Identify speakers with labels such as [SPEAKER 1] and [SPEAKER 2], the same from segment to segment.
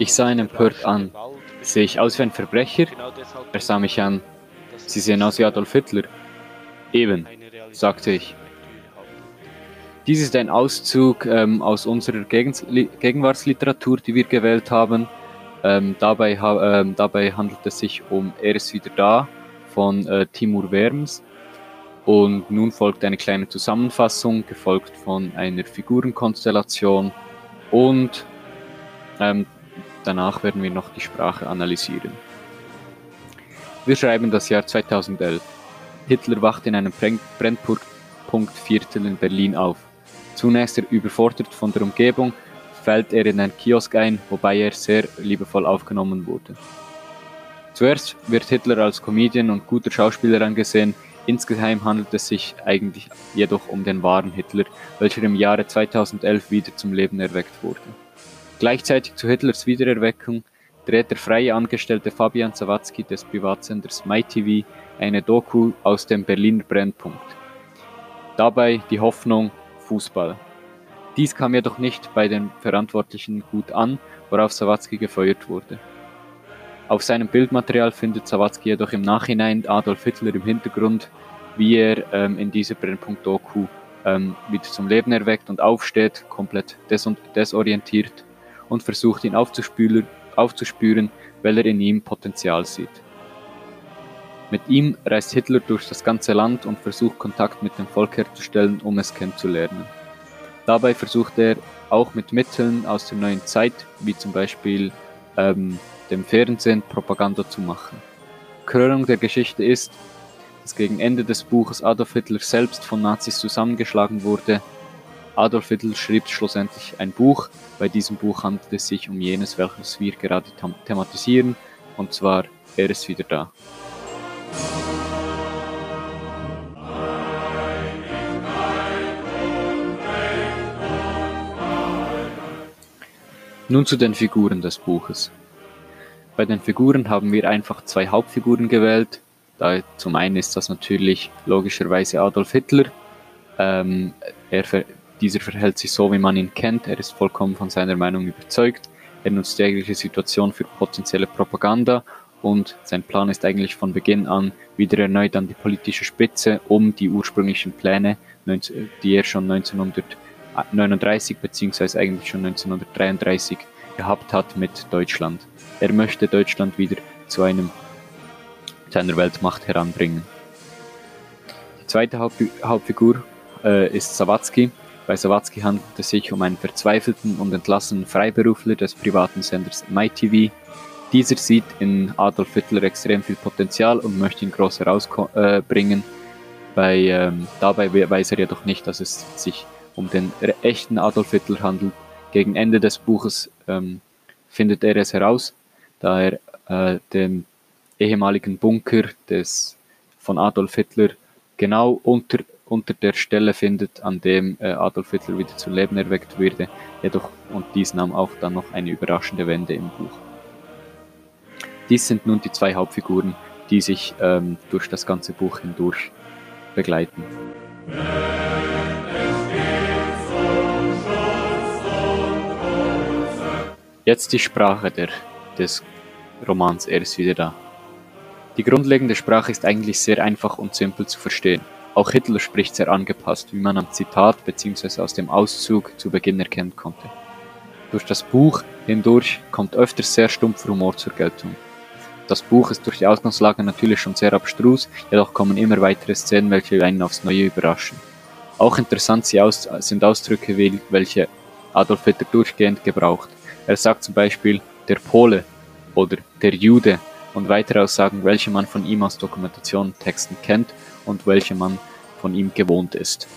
[SPEAKER 1] Ich sah ihn empört an. Sehe ich aus wie ein Verbrecher? Er sah mich an. Sie sehen aus wie Adolf Hitler. Eben, sagte ich. Dies ist ein Auszug ähm, aus unserer Gegens Gegenwartsliteratur, die wir gewählt haben. Ähm, dabei, ha ähm, dabei, handelt es sich um Er ist wieder da von äh, Timur Werms. Und nun folgt eine kleine Zusammenfassung, gefolgt von einer Figurenkonstellation und ähm, danach werden wir noch die Sprache analysieren. Wir schreiben das Jahr 2011. Hitler wacht in einem Brennpunktviertel in Berlin auf. Zunächst er überfordert von der Umgebung, fällt er in einen Kiosk ein, wobei er sehr liebevoll aufgenommen wurde. Zuerst wird Hitler als Comedian und guter Schauspieler angesehen, insgeheim handelt es sich eigentlich jedoch um den wahren Hitler, welcher im Jahre 2011 wieder zum Leben erweckt wurde. Gleichzeitig zu Hitlers Wiedererweckung dreht der freie Angestellte Fabian Sawatzki des Privatsenders MyTV eine Doku aus dem Berliner Brennpunkt. Dabei die Hoffnung Fußball. Dies kam jedoch nicht bei den Verantwortlichen gut an, worauf Sawatzki gefeuert wurde. Auf seinem Bildmaterial findet Sawatzki jedoch im Nachhinein Adolf Hitler im Hintergrund, wie er ähm, in dieser Brennpunkt-Doku ähm, wieder zum Leben erweckt und aufsteht, komplett des desorientiert und versucht ihn aufzuspüren, weil er in ihm Potenzial sieht. Mit ihm reist Hitler durch das ganze Land und versucht Kontakt mit dem Volk herzustellen, um es kennenzulernen. Dabei versucht er auch mit Mitteln aus der neuen Zeit, wie zum Beispiel ähm, dem Fernsehen Propaganda zu machen. Krönung der Geschichte ist, dass gegen Ende des Buches Adolf Hitler selbst von Nazis zusammengeschlagen wurde. Adolf Hitler schrieb schlussendlich ein Buch. Bei diesem Buch handelt es sich um jenes, welches wir gerade thematisieren, und zwar Er ist wieder da. Nun zu den Figuren des Buches. Bei den Figuren haben wir einfach zwei Hauptfiguren gewählt. Da, zum einen ist das natürlich logischerweise Adolf Hitler. Ähm, er, dieser verhält sich so, wie man ihn kennt. Er ist vollkommen von seiner Meinung überzeugt. Er nutzt die eigentliche Situation für potenzielle Propaganda und sein Plan ist eigentlich von Beginn an wieder erneut an die politische Spitze, um die ursprünglichen Pläne, die er schon 1939 beziehungsweise eigentlich schon 1933 gehabt hat mit Deutschland. Er möchte Deutschland wieder zu einem zu einer Weltmacht heranbringen. Die zweite Hauptfigur äh, ist Sawatzki. Bei Sawatzki handelt es sich um einen verzweifelten und entlassenen Freiberufler des privaten Senders MyTV. Dieser sieht in Adolf Hitler extrem viel Potenzial und möchte ihn groß herausbringen. Bei, ähm, dabei weiß er jedoch nicht, dass es sich um den echten Adolf Hitler handelt. Gegen Ende des Buches ähm, findet er es heraus da er äh, den ehemaligen Bunker des, von Adolf Hitler genau unter, unter der Stelle findet, an dem äh, Adolf Hitler wieder zu Leben erweckt wurde. Jedoch, und dies nahm auch dann noch eine überraschende Wende im Buch. Dies sind nun die zwei Hauptfiguren, die sich ähm, durch das ganze Buch hindurch begleiten. Jetzt die Sprache der des Romans Er ist wieder da. Die grundlegende Sprache ist eigentlich sehr einfach und simpel zu verstehen. Auch Hitler spricht sehr angepasst, wie man am Zitat bzw. aus dem Auszug zu Beginn erkennen konnte. Durch das Buch hindurch kommt öfters sehr stumpfer Humor zur Geltung. Das Buch ist durch die Ausgangslage natürlich schon sehr abstrus, jedoch kommen immer weitere Szenen, welche einen aufs Neue überraschen. Auch interessant sind Ausdrücke, welche Adolf Hitler durchgehend gebraucht. Er sagt zum Beispiel, der Pole oder der Jude und weitere Aussagen, welche man von ihm aus Dokumentationstexten kennt und welche man von ihm gewohnt ist.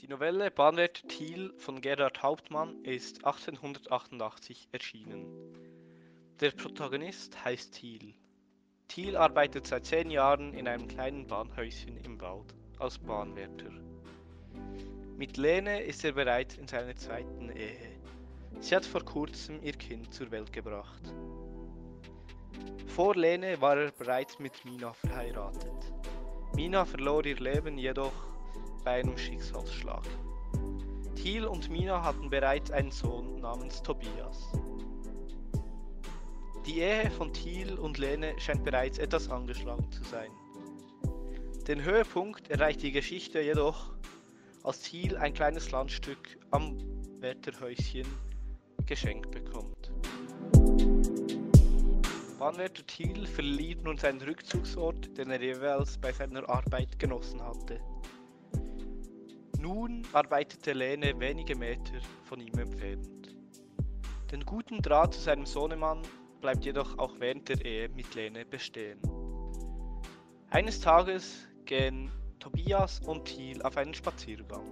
[SPEAKER 2] Die Novelle Bahnwärter Thiel von Gerhard Hauptmann ist 1888 erschienen. Der Protagonist heißt Thiel. Thiel arbeitet seit zehn Jahren in einem kleinen Bahnhäuschen im Wald als Bahnwärter. Mit Lene ist er bereits in seiner zweiten Ehe. Sie hat vor kurzem ihr Kind zur Welt gebracht. Vor Lene war er bereits mit Mina verheiratet. Mina verlor ihr Leben jedoch bei einem Schicksalsschlag. Thiel und Mina hatten bereits einen Sohn namens Tobias. Die Ehe von Thiel und Lene scheint bereits etwas angeschlagen zu sein. Den Höhepunkt erreicht die Geschichte jedoch, als Thiel ein kleines Landstück am Wetterhäuschen geschenkt bekommt. Bahnwärter Thiel verliert nun seinen Rückzugsort, den er jeweils bei seiner Arbeit genossen hatte. Nun arbeitete Lene wenige Meter von ihm entfernt. Den guten Draht zu seinem Sohnemann bleibt jedoch auch während der Ehe mit Lene bestehen. Eines Tages gehen Tobias und Thiel auf einen Spaziergang.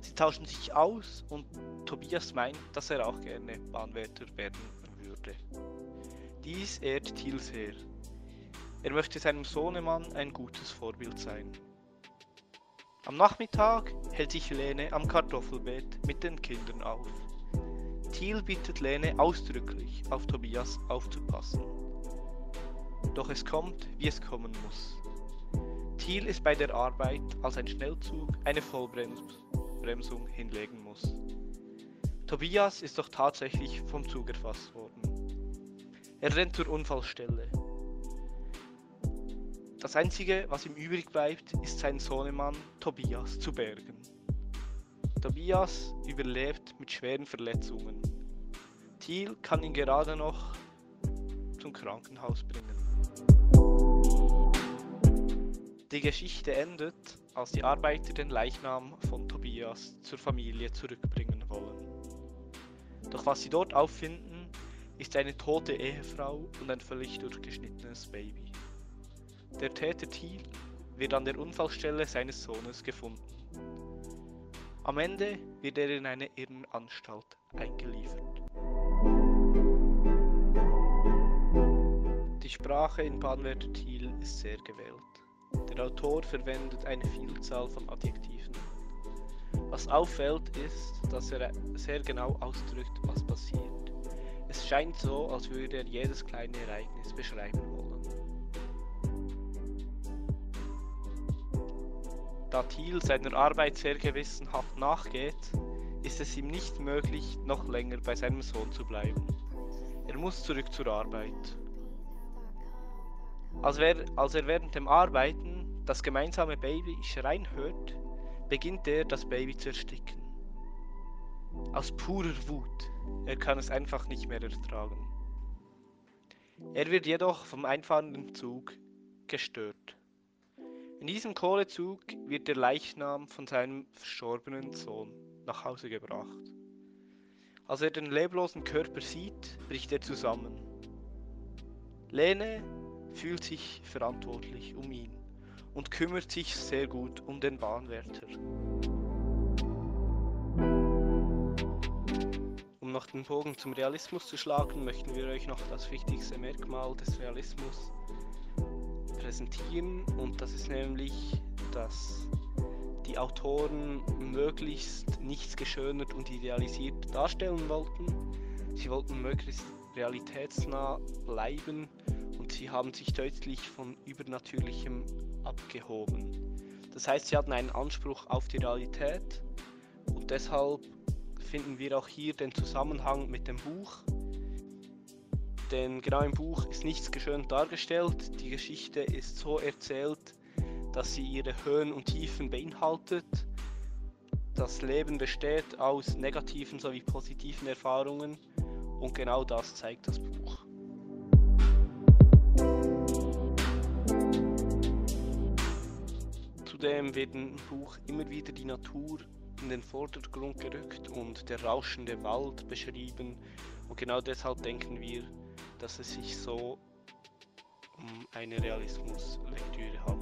[SPEAKER 2] Sie tauschen sich aus und Tobias meint, dass er auch gerne Bahnwärter werden würde. Dies ehrt Thiel sehr. Er möchte seinem Sohnemann ein gutes Vorbild sein. Am Nachmittag hält sich Lene am Kartoffelbeet mit den Kindern auf. Thiel bittet Lene ausdrücklich, auf Tobias aufzupassen. Doch es kommt, wie es kommen muss. Thiel ist bei der Arbeit, als ein Schnellzug eine Vollbremsung hinlegen muss. Tobias ist doch tatsächlich vom Zug erfasst worden. Er rennt zur Unfallstelle. Das Einzige, was ihm übrig bleibt, ist sein Sohnemann Tobias zu bergen. Tobias überlebt mit schweren Verletzungen. Thiel kann ihn gerade noch zum Krankenhaus bringen. Die Geschichte endet, als die Arbeiter den Leichnam von Tobias zur Familie zurückbringen wollen. Doch was sie dort auffinden, ist eine tote Ehefrau und ein völlig durchgeschnittenes Baby. Der Täter Thiel wird an der Unfallstelle seines Sohnes gefunden. Am Ende wird er in eine Irrenanstalt eingeliefert. Die Sprache in Bahnwärter Thiel ist sehr gewählt. Der Autor verwendet eine Vielzahl von Adjektiven. Was auffällt ist, dass er sehr genau ausdrückt, was passiert. Es scheint so, als würde er jedes kleine Ereignis beschreiben wollen. Da Thiel seiner Arbeit sehr gewissenhaft nachgeht, ist es ihm nicht möglich, noch länger bei seinem Sohn zu bleiben. Er muss zurück zur Arbeit. Als, wer, als er während dem Arbeiten das gemeinsame Baby schreien hört, beginnt er, das Baby zu ersticken. Aus purer Wut. Er kann es einfach nicht mehr ertragen. Er wird jedoch vom einfahrenden Zug gestört. In diesem Kohlezug wird der Leichnam von seinem verstorbenen Sohn nach Hause gebracht. Als er den leblosen Körper sieht, bricht er zusammen. Lene fühlt sich verantwortlich um ihn und kümmert sich sehr gut um den Bahnwärter. Um noch den Bogen zum Realismus zu schlagen, möchten wir euch noch das wichtigste Merkmal des Realismus präsentieren und das ist nämlich, dass die Autoren möglichst nichts geschönert und idealisiert darstellen wollten. Sie wollten möglichst realitätsnah bleiben und sie haben sich deutlich von Übernatürlichem abgehoben. Das heißt, sie hatten einen Anspruch auf die Realität und deshalb finden wir auch hier den Zusammenhang mit dem Buch denn genau im Buch ist nichts geschönt dargestellt. Die Geschichte ist so erzählt, dass sie ihre Höhen und Tiefen beinhaltet. Das Leben besteht aus negativen sowie positiven Erfahrungen und genau das zeigt das Buch. Zudem wird im Buch immer wieder die Natur in den Vordergrund gerückt und der rauschende Wald beschrieben. Und genau deshalb denken wir, dass es sich so um eine Realismuslektüre handelt.